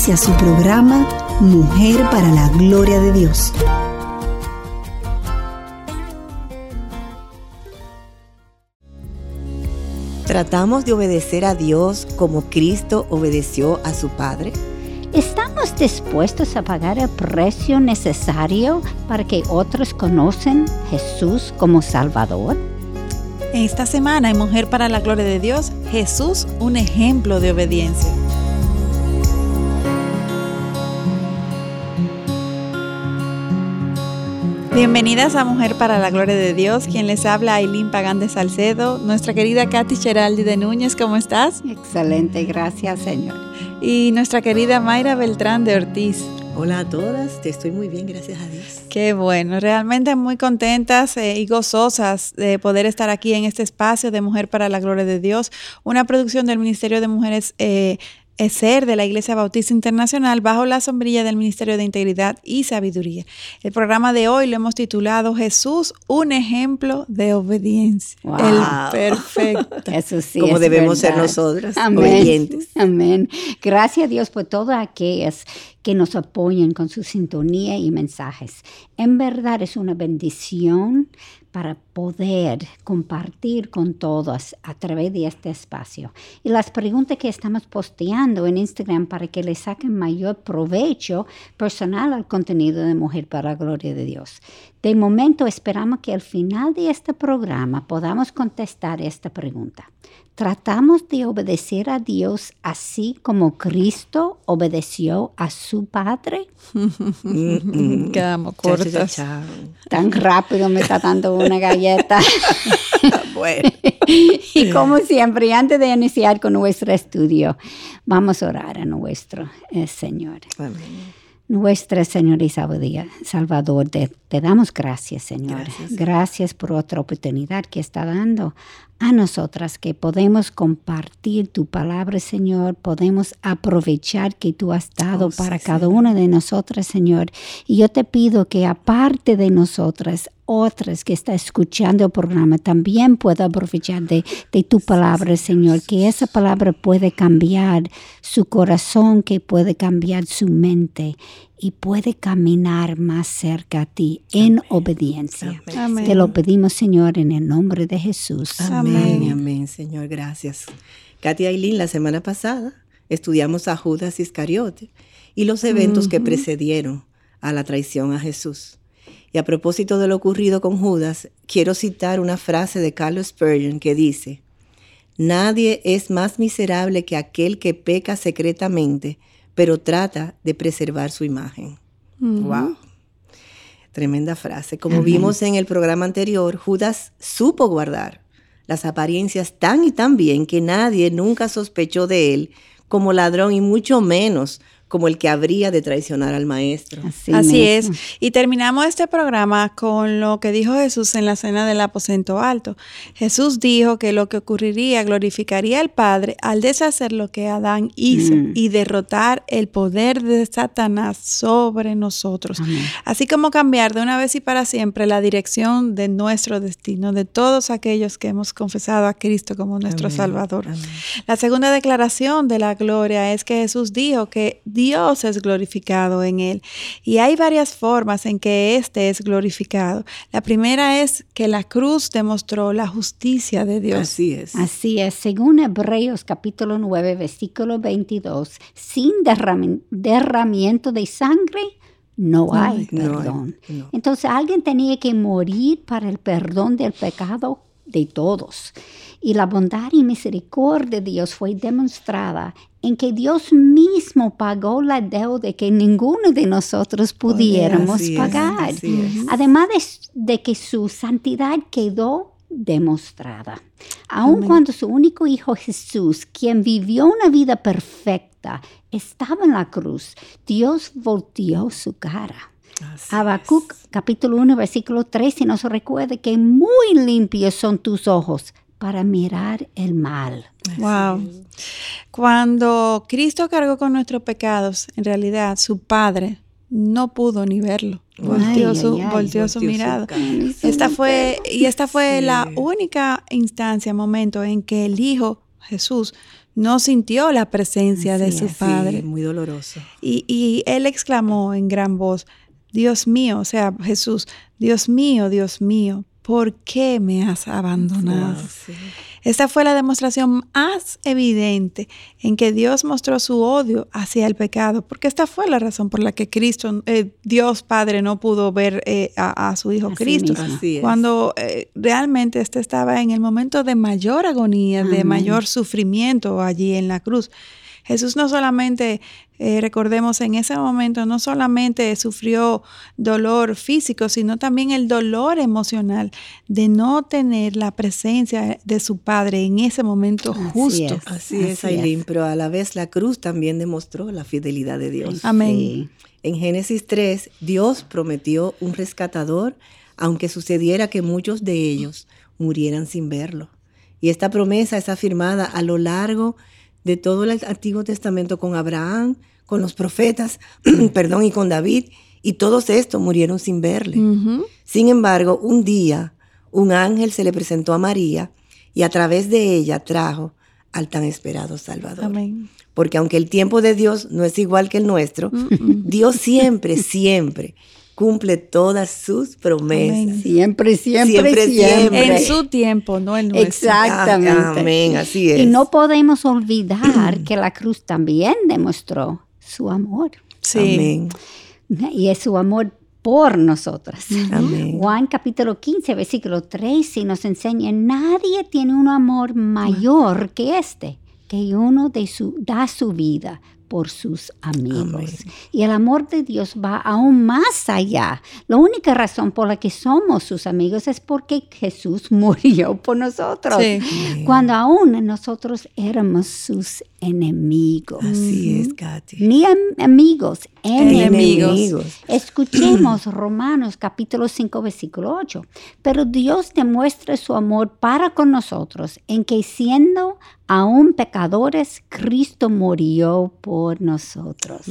Inicia su programa Mujer para la Gloria de Dios. ¿Tratamos de obedecer a Dios como Cristo obedeció a su Padre? ¿Estamos dispuestos a pagar el precio necesario para que otros conozcan Jesús como Salvador? Esta semana en Mujer para la Gloria de Dios, Jesús, un ejemplo de obediencia. Bienvenidas a Mujer para la Gloria de Dios. Quien les habla, Aileen Pagán de Salcedo. Nuestra querida Katy Cheraldi de Núñez, ¿cómo estás? Excelente, gracias, Señor. Y nuestra querida Mayra Beltrán de Ortiz. Hola a todas, estoy muy bien, gracias a Dios. Qué bueno, realmente muy contentas eh, y gozosas de poder estar aquí en este espacio de Mujer para la Gloria de Dios, una producción del Ministerio de Mujeres eh, ser de la Iglesia Bautista Internacional bajo la sombrilla del Ministerio de Integridad y Sabiduría. El programa de hoy lo hemos titulado Jesús, un ejemplo de obediencia. El perfecto. Eso sí. Como debemos ser nosotros, obedientes. Amén. Gracias a Dios por todas aquellas que nos apoyen con su sintonía y mensajes. En verdad es una bendición para poder compartir con todos a través de este espacio. Y las preguntas que estamos posteando en Instagram para que le saquen mayor provecho personal al contenido de Mujer para la Gloria de Dios. De momento esperamos que al final de este programa podamos contestar esta pregunta. ¿Tratamos de obedecer a Dios así como Cristo obedeció a su Padre? Quedamos cortas. Tan rápido me está dando una galleta. bueno. y como siempre, antes de iniciar con nuestro estudio, vamos a orar a nuestro eh, Señor. Amén. Nuestra Señor y Salvador, te, damos gracias, Señor. Gracias. por otra oportunidad que está dando a nosotras, que podemos compartir tu palabra, Señor. Podemos aprovechar que tú has dado oh, para cada una de nosotras, Señor. Y yo te pido que aparte de nosotras, otras que están escuchando el programa también puedan aprovechar de, tu palabra, Señor, que esa palabra puede cambiar su corazón, que puede cambiar su mente y puede caminar más cerca a ti en obediencia. Te lo pedimos, Señor, en el nombre de Jesús. Amén, amén, Señor, gracias. Katy Aileen, la semana pasada estudiamos a Judas Iscariote y los eventos que precedieron a la traición a Jesús. Y a propósito de lo ocurrido con Judas, quiero citar una frase de Carlos Spurgeon que dice, Nadie es más miserable que aquel que peca secretamente, pero trata de preservar su imagen. ¡Wow! Tremenda frase. Como vimos en el programa anterior, Judas supo guardar las apariencias tan y tan bien que nadie nunca sospechó de él como ladrón y mucho menos como el que habría de traicionar al maestro. Así, es. Y terminamos este programa con lo que dijo Jesús en la cena del aposento alto. Jesús dijo que lo que ocurriría glorificaría al Padre al deshacer lo que Adán hizo mm. y derrotar el poder de Satanás sobre nosotros. Así como cambiar de una vez y para siempre la dirección de nuestro destino, de todos aquellos que hemos confesado a Cristo como nuestro Salvador. La segunda declaración de la gloria es que Jesús dijo que Dios es glorificado en él. Y hay varias formas en que éste es glorificado. La primera es que la cruz demostró la justicia de Dios. Así es. Así es. Según Hebreos capítulo 9, versículo 22, sin derramamiento de sangre, no hay perdón. Entonces alguien tenía que morir para el perdón del pecado de todos. Y la bondad y misericordia de Dios fue demostrada en que Dios mismo pagó la deuda que ninguno de nosotros pudiéramos pagar. Además de, que su santidad quedó demostrada. Aun cuando su único hijo Jesús, quien vivió una vida perfecta, estaba en la cruz, Dios volteó su cara. Habacuc capítulo 1 versículo 3 si nos recuerde que muy limpios son tus ojos para mirar el mal. Wow. Cuando Cristo cargó con nuestros pecados, en realidad su Padre no pudo ni verlo. Volteó su, mirada. esta fue, y esta fue la única instancia, momento en que el Hijo Jesús no sintió la presencia de su Padre. muy doloroso. Y, y él exclamó en gran voz, Dios mío, o sea, Jesús, Dios mío, Dios mío, ¿por qué me has abandonado? Esta fue la demostración más evidente en que Dios mostró su odio hacia el pecado, porque esta fue la razón por la que Cristo, eh, Dios Padre, no pudo ver eh, a, su Hijo Cristo. Cuando eh, realmente este estaba en el momento de mayor agonía, de mayor sufrimiento allí en la cruz. Jesús no solamente, eh, recordemos, en ese momento no solamente sufrió dolor físico, sino también el dolor emocional de no tener la presencia de su Padre en ese momento justo. Así es, Aileen, pero a la vez la cruz también demostró la fidelidad de Dios. Amén. En Génesis 3, Dios prometió un rescatador, aunque sucediera que muchos de ellos murieran sin verlo. Y esta promesa es afirmada a lo largo de de todo el Antiguo Testamento con Abraham, con los profetas, perdón, y con David, y todos estos murieron sin verle. Sin embargo, un día un ángel se le presentó a María y a través de ella trajo al tan esperado Salvador. Porque aunque el tiempo de Dios no es igual que el nuestro, Dios siempre, siempre cumple todas sus promesas. Siempre, siempre, siempre, En su tiempo, no en nuestro. Exactamente. Amén, así es. Y no podemos olvidar que la cruz también demostró su amor. Sí. Amén. Y es su amor por nosotras. Amén. Juan capítulo 15, versículo 13 nos enseña, nadie tiene un amor mayor que este, que uno de su, da su vida por sus amigos. Y el amor de Dios va aún más allá. La única razón por la que somos sus amigos es porque Jesús murió por nosotros. Cuando aún nosotros éramos sus enemigos. Así es, Katy. Ni amigos, enemigos. Escuchemos Romanos capítulo 5, versículo 8. Pero Dios demuestra su amor para con nosotros en que siendo aún pecadores, Cristo murió por nosotros.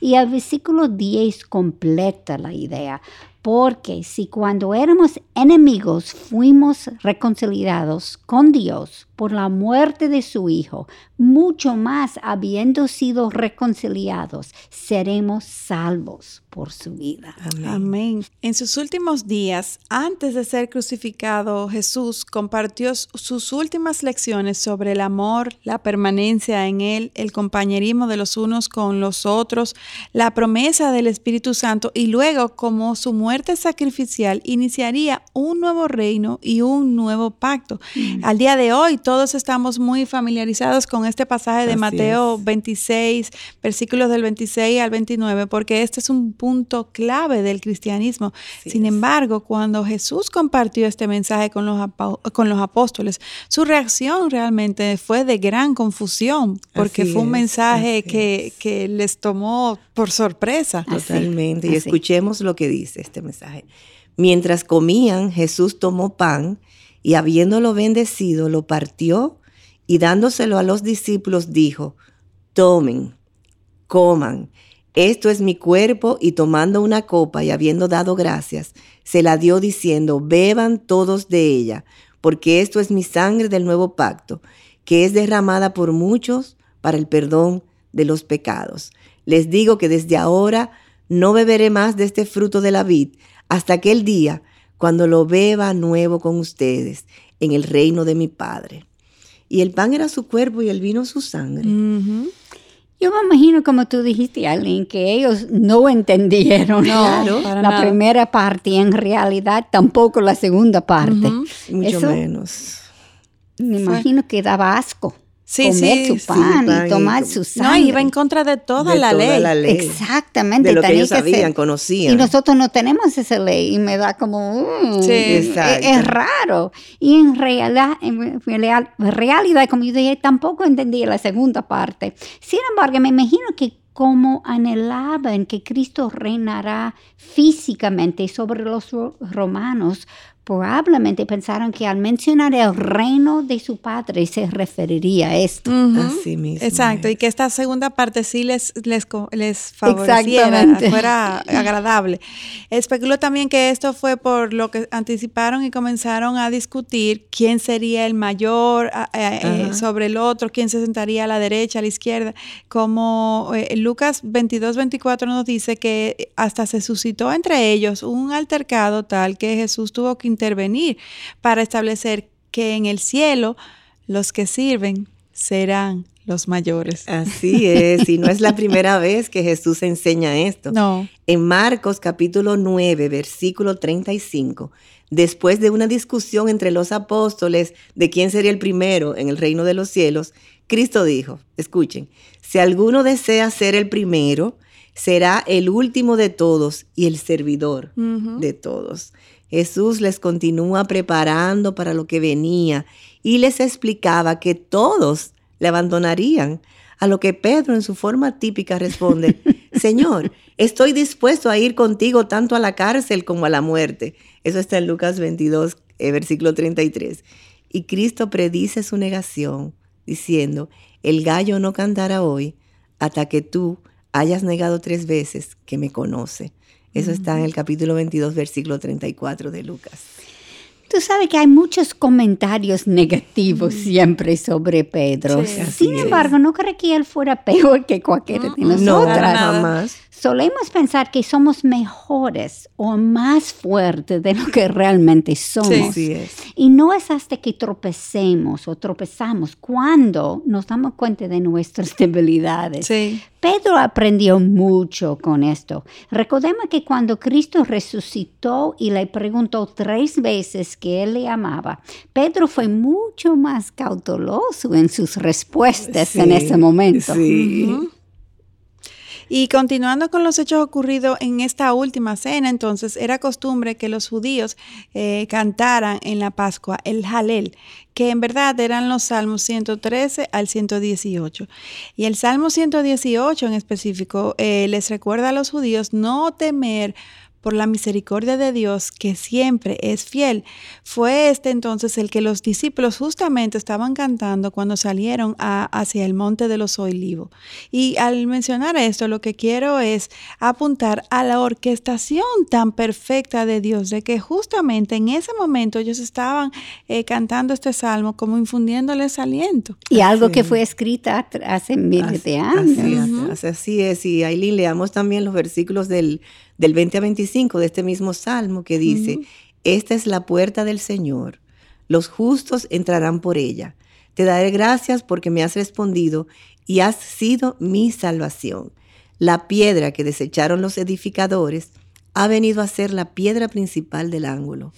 Y el versículo 10 completa la idea. Porque si cuando éramos enemigos fuimos reconciliados con Dios por la muerte de su Hijo, mucho más habiendo sido reconciliados, seremos salvos por su vida. Amén. En sus últimos días, antes de ser crucificado, Jesús compartió sus últimas lecciones sobre el amor, la permanencia en Él, el compañerismo de los unos con los otros, la promesa del Espíritu Santo y luego como su muerte sacrificial iniciaría un nuevo reino y un nuevo pacto. Mm. Al día de hoy, todos estamos muy familiarizados con este pasaje de Mateo 26, versículos del 26 al 29, porque este es un punto clave del cristianismo. Sin embargo, cuando Jesús compartió este mensaje con los, con los apóstoles, su reacción realmente fue de gran confusión, porque fue un mensaje que, que, les tomó por sorpresa. Totalmente. Y escuchemos lo que dice este mensaje. Mientras comían, Jesús tomó pan y habiéndolo bendecido, lo partió y dándoselo a los discípulos dijo, tomen, coman, esto es mi cuerpo y tomando una copa y habiendo dado gracias, se la dio diciendo, beban todos de ella, porque esto es mi sangre del nuevo pacto, que es derramada por muchos para el perdón de los pecados. Les digo que desde ahora no beberé más de este fruto de la vid hasta aquel día cuando lo beba nuevo con ustedes en el reino de mi Padre. Y el pan era su cuerpo y el vino su sangre. Yo me imagino, como tú dijiste, alguien que ellos no entendieron la primera parte y en realidad tampoco la segunda parte. Mucho menos. Me imagino que daba asco. Comer su pan, y tomar su sangre. No, iba en contra de toda, la, ley. Exactamente. De lo que ellos sabían, conocían. Y nosotros no tenemos esa ley y me da como, mm, sí, es, raro. Y en realidad, en realidad, como yo dije, tampoco entendí la segunda parte. Sin embargo, me imagino que como anhelaban que Cristo reinará físicamente sobre los romanos, probablemente pensaron que al mencionar el reino de su padre se referiría a esto. Así mismo. Exacto, y que esta segunda parte sí les, les, les favoreciera, fuera agradable. Especulo también que esto fue por lo que anticiparon y comenzaron a discutir quién sería el mayor eh, sobre el otro, quién se sentaría a la derecha, a la izquierda. Como eh, Lucas 22, 24 nos dice que hasta se suscitó entre ellos un altercado tal que Jesús tuvo que intervenir para establecer que en el cielo los que sirven serán los mayores. Así es, y no es la primera vez que Jesús enseña esto. No. En Marcos capítulo 9, versículo 35, después de una discusión entre los apóstoles de quién sería el primero en el reino de los cielos, Cristo dijo, escuchen, si alguno desea ser el primero, será el último de todos y el servidor de todos. Jesús les continúa preparando para lo que venía y les explicaba que todos le abandonarían, a lo que Pedro en su forma típica responde, Señor, estoy dispuesto a ir contigo tanto a la cárcel como a la muerte. Eso está en Lucas 22, eh, versículo 33. Y Cristo predice su negación, diciendo, el gallo no cantará hoy hasta que tú hayas negado tres veces que me conoce. Eso está en el capítulo 22, versículo 34 de Lucas. Tú sabes que hay muchos comentarios negativos siempre sobre Pedro. Sin embargo, no creo que él fuera peor que cualquiera de nosotras. No, nada más. Solemos pensar que somos mejores o más fuertes de lo que realmente somos. Sí, es. Y no es hasta que tropecemos o tropezamos cuando nos damos cuenta de nuestras debilidades. Sí. Pedro aprendió mucho con esto. Recordemos que cuando Cristo resucitó y le preguntó tres veces que él le amaba, Pedro fue mucho más cauteloso en sus respuestas en ese momento. Sí. Y continuando con los hechos ocurridos en esta última cena, entonces era costumbre que los judíos eh, cantaran en la Pascua el Halel, que en verdad eran los salmos 113 al 118. Y el salmo 118 en específico eh, les recuerda a los judíos no temer por la misericordia de Dios que siempre es fiel. Fue este entonces el que los discípulos justamente estaban cantando cuando salieron hacia el monte de los olivos. Y al mencionar esto, lo que quiero es apuntar a la orquestación tan perfecta de Dios, de que justamente en ese momento ellos estaban eh, cantando este salmo como infundiéndoles aliento. Y algo que fue escrita hace miles de años. Así, así es. Y Aileen, leamos también los versículos del del 20 a 25 de este mismo salmo que dice, esta es la puerta del Señor, los justos entrarán por ella. Te daré gracias porque me has respondido y has sido mi salvación. La piedra que desecharon los edificadores ha venido a ser la piedra principal del ángulo.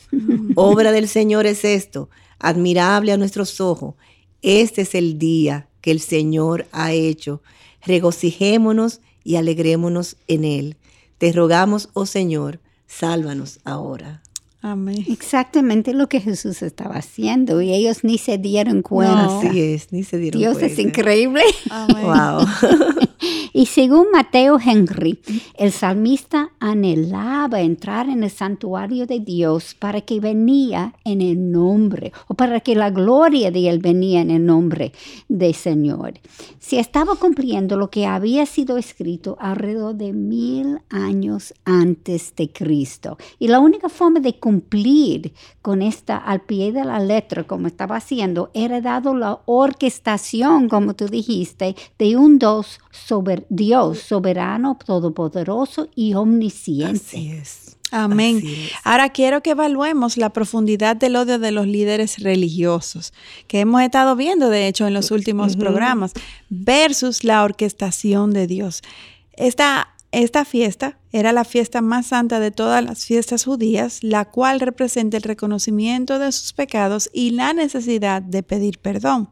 Obra del Señor es esto, admirable a nuestros ojos. Este es el día que el Señor ha hecho. Regocijémonos y alegrémonos en él. Te rogamos, oh Señor, sálvanos ahora. Amén. Exactamente lo que Jesús estaba haciendo y ellos ni se dieron cuenta. Así es, ni se dieron cuenta. Dios es increíble. Amén. Wow. Y según Mateo Henry, el salmista anhelaba entrar en el santuario de Dios para que venía en el nombre, o para que la gloria de él venía en el nombre del Señor. Se estaba cumpliendo lo que había sido escrito alrededor de mil años antes de Cristo. Y la única forma de cumplir con esta al pie de la letra, como estaba haciendo, era dado la orquestación, como tú dijiste, de un dos sobre Dios, soberano, todopoderoso y omnisciente. Así es. Amén. Ahora quiero que evaluemos la profundidad del odio de los líderes religiosos, que hemos estado viendo, de hecho, en los últimos programas, versus la orquestación de Dios. Esta, esta fiesta Era la fiesta más santa de todas las fiestas judías, la cual representa el reconocimiento de sus pecados y la necesidad de pedir perdón.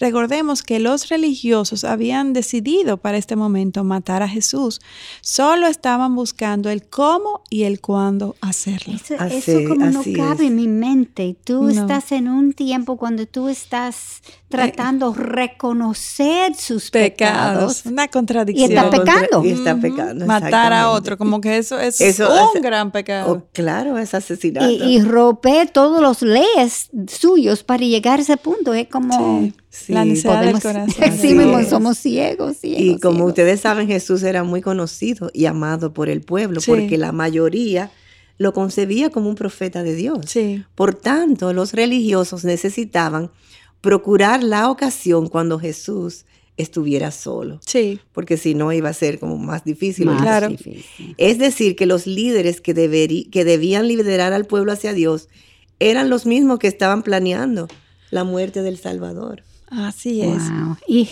Recordemos que los religiosos habían decidido para este momento matar a Jesús. Solo estaban buscando el cómo y el cuándo hacerlo. Eso, como no cabe en mi mente. Tú estás en un tiempo cuando tú estás tratando de reconocer sus pecados. Una contradicción. Y está pecando. Y está pecando. Matar a otro, como que eso es un gran pecado. Oh, claro, es asesinato. Y, romper todos los leyes suyos para llegar a ese punto. Es como... la necesidad del corazón. Sí, mismo somos ciegos, Y como ustedes saben, Jesús era muy conocido y amado por el pueblo, porque la mayoría lo concebía como un profeta de Dios. Sí. Por tanto, los religiosos necesitaban procurar la ocasión cuando Jesús estuviera solo. Sí. Porque si no iba a ser como más difícil. claro. Es decir, que los líderes que, que debían liderar al pueblo hacia Dios eran los mismos que estaban planeando la muerte del Salvador. Así es. Y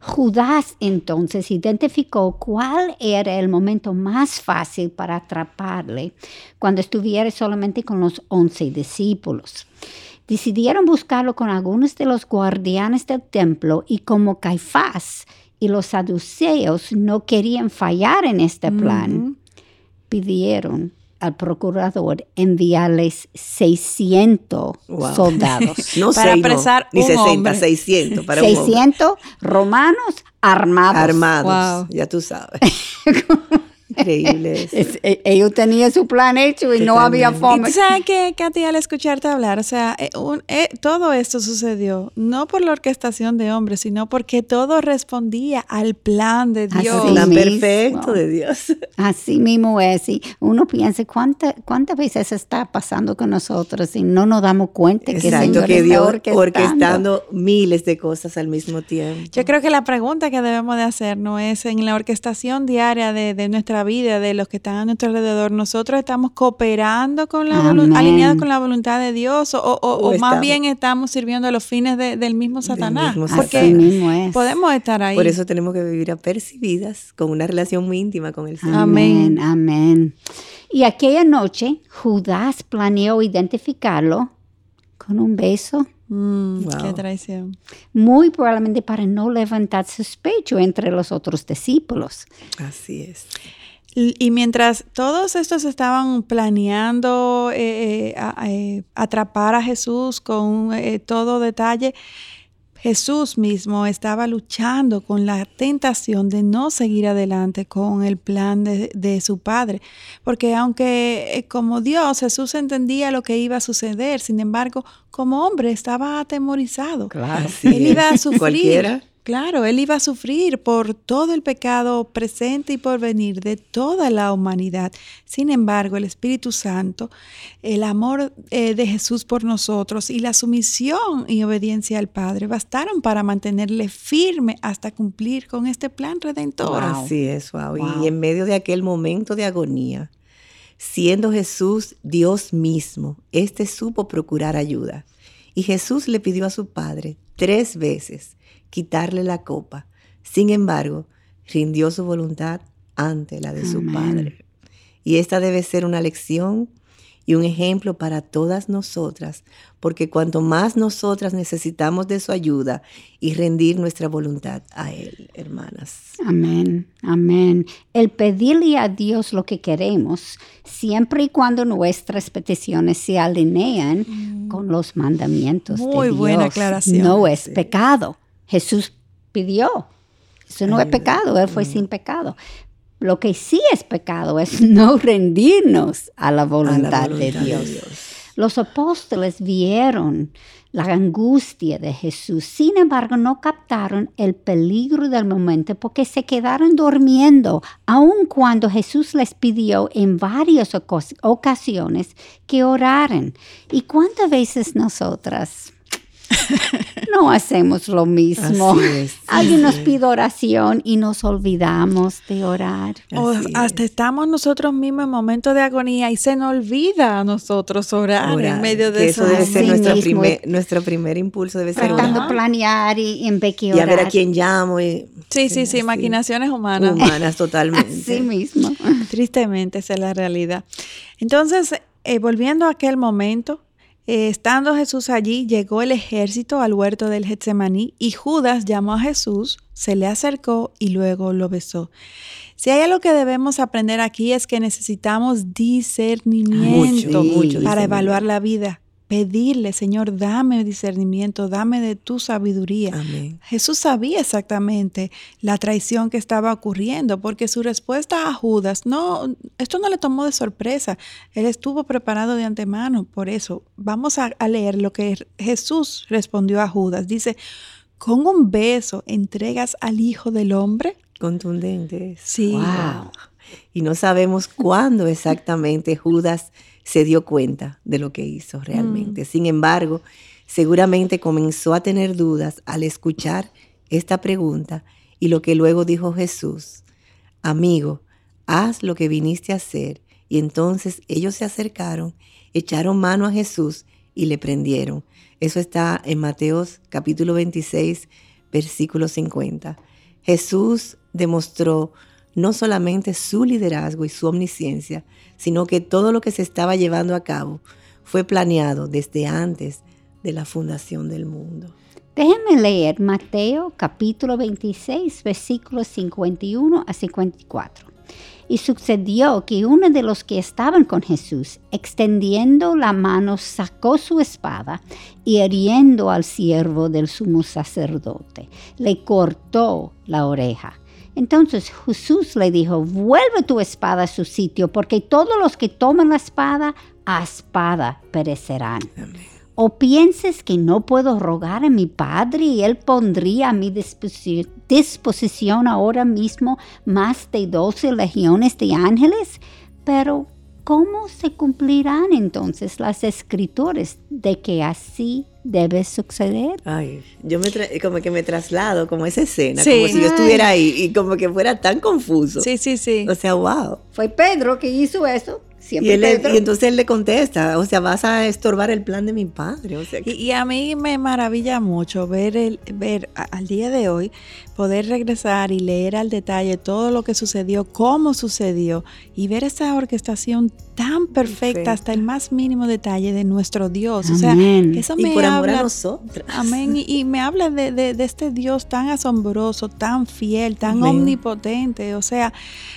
Judas entonces identificó cuál era el momento más fácil para atraparle cuando estuviera solamente con los once discípulos. Decidieron buscarlo con algunos de los guardianes del templo y como Caifás y los saduceos no querían fallar en este plan, pidieron al procurador enviarles 600 soldados. no para apresar ni un 60, hombre. 600 para 600 romanos armados. Armados, ya tú sabes. Increíble. E, ellos tenían su plan hecho y no había forma. ¿Y sabes que, Katy, al escucharte hablar, o sea, eh, eh, todo esto sucedió no por la orquestación de hombres, sino porque todo respondía al plan de Dios. El plan perfecto de Dios. Así mismo es. Y uno piensa, ¿cuántas cuántas veces está pasando con nosotros y no nos damos cuenta que, Señor que Dios orquestando. orquestando miles de cosas al mismo tiempo? Yo creo que la pregunta que debemos de hacer no es en la orquestación diaria de, de nuestra vida, de los que están a nuestro alrededor, nosotros estamos cooperando con la alineados con la voluntad de Dios o, más bien estamos sirviendo a los fines del mismo Satanás. porque podemos estar ahí. Por eso tenemos que vivir apercibidas con una relación muy íntima con el Señor. Amén, amén. Y aquella noche Judas planeó identificarlo con un beso. Mm, qué traición. Muy probablemente para no levantar sospecho entre los otros discípulos. Así es. Y mientras todos estos estaban planeando eh, eh, eh, atrapar a Jesús con todo detalle, Jesús mismo estaba luchando con la tentación de no seguir adelante con el plan de, su Padre. Porque aunque como Dios, Jesús entendía lo que iba a suceder, sin embargo, como hombre estaba atemorizado. Claro, Él iba a sufrir. Claro, él iba a sufrir por todo el pecado presente y por venir de toda la humanidad. Sin embargo, el Espíritu Santo, el amor eh, de Jesús por nosotros y la sumisión y obediencia al Padre bastaron para mantenerle firme hasta cumplir con este plan redentor. Así es, Y en medio de aquel momento de agonía, siendo Jesús Dios mismo, éste supo procurar ayuda. Y Jesús le pidió a su Padre tres veces quitarle la copa. Sin embargo, rindió su voluntad ante la de su Padre. Y esta debe ser una lección y un ejemplo para todas nosotras, porque cuanto más nosotras necesitamos de su ayuda y rendir nuestra voluntad a Él, hermanas. Amén, amén. El pedirle a Dios lo que queremos, siempre y cuando nuestras peticiones se alinean mm. con los mandamientos de Dios. Buena aclaración. No es pecado. Jesús pidió. Eso no es pecado, Él fue sin pecado. Lo que sí es pecado es no rendirnos a la voluntad, de, Dios. Los apóstoles vieron la angustia de Jesús, sin embargo no captaron el peligro del momento porque se quedaron durmiendo, aun cuando Jesús les pidió en varias ocasiones que oraran. ¿Y cuántas veces nosotras no hacemos lo mismo. Alguien nos pide oración y nos olvidamos de orar. O hasta estamos nosotros mismos en momentos de agonía y se nos olvida a nosotros orar, en medio de eso. Eso debe ser nuestro primer, nuestro primer impulso, debe ser Tratando de planear y en vez Y a ver a quién llamo. Y, sí, sí, sí, maquinaciones humanas. Humanas totalmente. Sí mismo. Tristemente, esa es la realidad. Entonces, eh, volviendo a aquel momento, eh, estando Jesús allí, llegó el ejército al huerto del Getsemaní y Judas llamó a Jesús, se le acercó y luego lo besó. Si hay algo que debemos aprender aquí es que necesitamos discernimiento para evaluar la vida pedirle, Señor, dame discernimiento, dame de tu sabiduría. Jesús sabía exactamente la traición que estaba ocurriendo, porque su respuesta a Judas, no, esto no le tomó de sorpresa, él estuvo preparado de antemano. Por eso, vamos a, leer lo que Jesús respondió a Judas. Dice, con un beso entregas al Hijo del Hombre. Contundente. Sí. Wow. Y no sabemos cuándo exactamente Judas se dio cuenta de lo que hizo realmente. Mm. Sin embargo, seguramente comenzó a tener dudas al escuchar esta pregunta y lo que luego dijo Jesús, amigo, haz lo que viniste a hacer. Y entonces ellos se acercaron, echaron mano a Jesús y le prendieron. Eso está en Mateos capítulo 26, versículo 50. Jesús demostró no solamente su liderazgo y su omnisciencia, sino que todo lo que se estaba llevando a cabo fue planeado desde antes de la fundación del mundo. Déjenme leer Mateo capítulo 26, versículos 51 a 54. Y sucedió que uno de los que estaban con Jesús, extendiendo la mano, sacó su espada y hiriendo al siervo del sumo sacerdote, le cortó la oreja. Entonces Jesús le dijo, vuelve tu espada a su sitio, porque todos los que toman la espada, a espada perecerán. ¿O pienses que no puedo rogar a mi Padre y Él pondría a mi disposición ahora mismo más de doce legiones de ángeles? Pero, ¿cómo se cumplirán entonces las escrituras de que así debe suceder. Ay, yo me como que me traslado como esa escena, como si yo estuviera ahí y como que fuera tan confuso. Sí, sí, sí. O sea, wow. Fue Pedro que hizo eso. Y, entonces él le contesta, o sea, vas a estorbar el plan de mi padre. y, a mí me maravilla mucho ver, el, ver al día de hoy, poder regresar y leer al detalle todo lo que sucedió, cómo sucedió, y ver esa orquestación tan perfecta hasta el más mínimo detalle de nuestro Dios. O sea, eso me por habla. a nosotros. Amén. Y, me habla de, este Dios tan asombroso, tan fiel, tan omnipotente. O sea,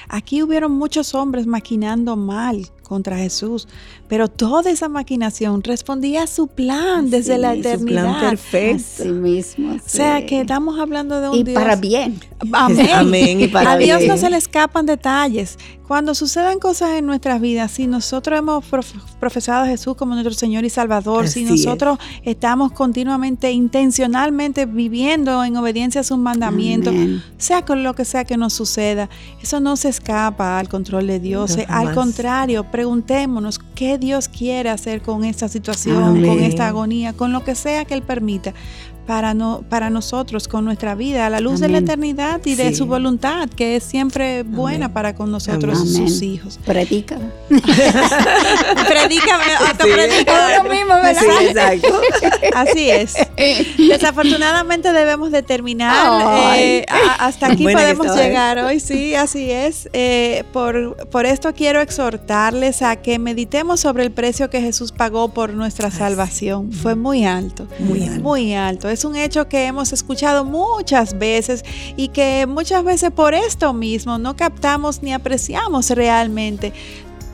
aquí hubieron muchos hombres maquinando mal contra Jesús, pero toda esa maquinación respondía a su plan desde la eternidad. Su plan perfecto. Sí mismo. O sea, que estamos hablando de un y Dios. para bien. Amén. Amén y para a Dios no se le escapan detalles. Cuando sucedan cosas en nuestras vidas, si nosotros hemos profesado a Jesús como nuestro Señor y Salvador, si nosotros estamos continuamente, intencionalmente viviendo en obediencia a sus mandamientos, sea con lo que sea que nos suceda, eso no se escapa al control de Dios. al contrario, preguntémonos qué Dios quiere hacer con esta situación, con esta agonía, con lo que sea que Él permita para, no, para nosotros con nuestra vida, a la luz de la eternidad y de su voluntad, que es siempre buena para con nosotros, sus hijos. Predica. Predica. lo mismo, ¿verdad? Sí, exacto. Así es. Desafortunadamente debemos de terminar. Eh, hasta aquí podemos llegar hoy, sí, así es. Eh, por, por esto quiero exhortarles a que meditemos sobre el precio que Jesús pagó por nuestra salvación. Fue muy alto. Muy alto. Muy alto es un hecho que hemos escuchado muchas veces y que muchas veces por esto mismo no captamos ni apreciamos realmente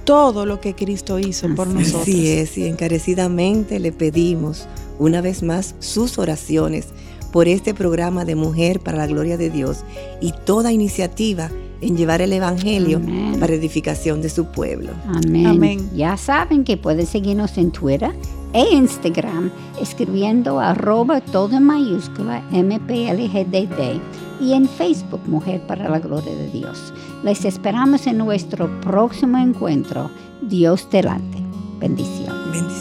todo lo que Cristo hizo por nosotros. Así es, y encarecidamente le pedimos una vez más sus oraciones por este programa de Mujer para la Gloria de Dios y toda iniciativa en llevar el Evangelio para edificación de su pueblo. Amén. Amén. Ya saben que pueden seguirnos en Twitter e Instagram escribiendo arroba todo en mayúscula MPLGDD y en Facebook Mujer para la Gloria de Dios. Les esperamos en nuestro próximo encuentro. Dios delante. Bendiciones.